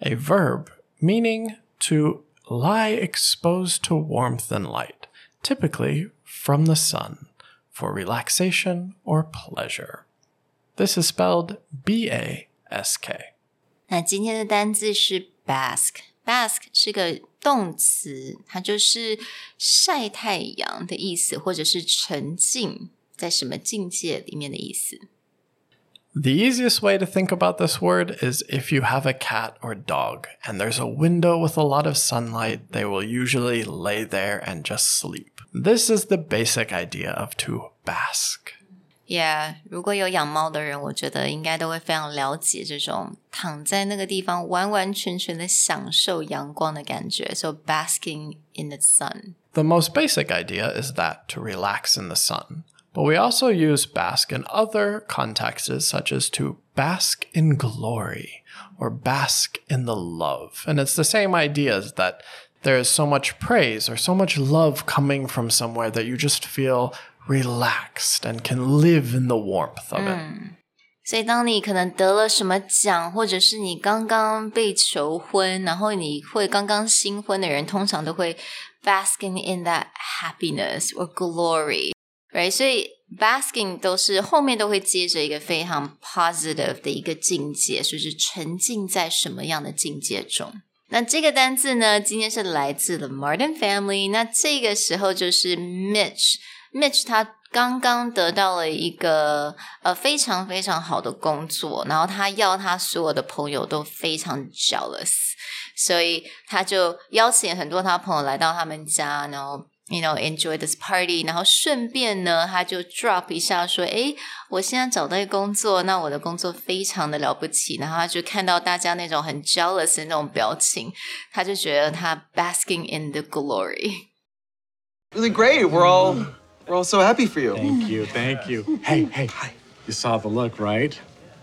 a verb meaning to lie exposed to warmth and light, typically from the sun, for relaxation or pleasure. This is spelled B A S K. 那今天的单字是 bask。bask 是个动词，它就是晒太阳的意思，或者是沉浸在什么境界里面的意思。 The easiest way to think about this word is if you have a cat or dog and there's a window with a lot of sunlight, they will usually lay there and just sleep. This is the basic idea of to bask. Yeah，如果有养猫的人，我觉得应该都会非常了解这种躺在那个地方完完全全的享受阳光的感觉。So basking in the sun. The most basic idea is that to relax in the sun. But we also use bask in other contexts, such as to bask in glory or bask in the love. And it's the same idea as that there is so much praise or so much love coming from somewhere that you just feel relaxed and can live in the warmth of it. 所以，当你可能得了什么奖，或者是你刚刚被求婚，然后你会刚刚新婚的人，通常都会 basking in that happiness or glory。 right？所以 basking 都是后面都会接着一个非常 positive 的一个境界，就是沉浸在什么样的境界中。那这个单字呢，今天是来自 The Martin Family。那这个时候就是 Mitch，Mitch 他刚刚得到了一个呃非常非常好的工作，然后他要他所有的朋友都非常 jealous，所以他就邀请很多他朋友来到他们家，然后。You know, enjoy this party，然后顺便呢，他就 drop 一下说：“诶，我现在找到一个工作，那我的工作非常的了不起。”然后他就看到大家那种很 jealous 的那种表情，他就觉得他 basking in the glory。 Really great. We're all we're all so happy for you. Thank you, thank you. Hey, hey, you saw the look, right?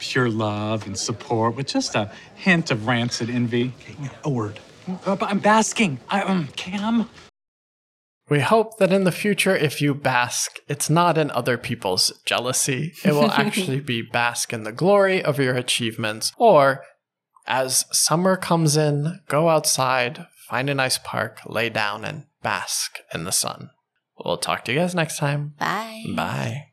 Pure love and support with just a hint of rancid envy. A word. Uh, but I'm basking. I, um, Cam. We hope that in the future, if you bask, it's not in other people's jealousy. It will actually be bask in the glory of your achievements. Or as summer comes in, go outside, find a nice park, lay down, and bask in the sun. We'll talk to you guys next time. Bye. Bye.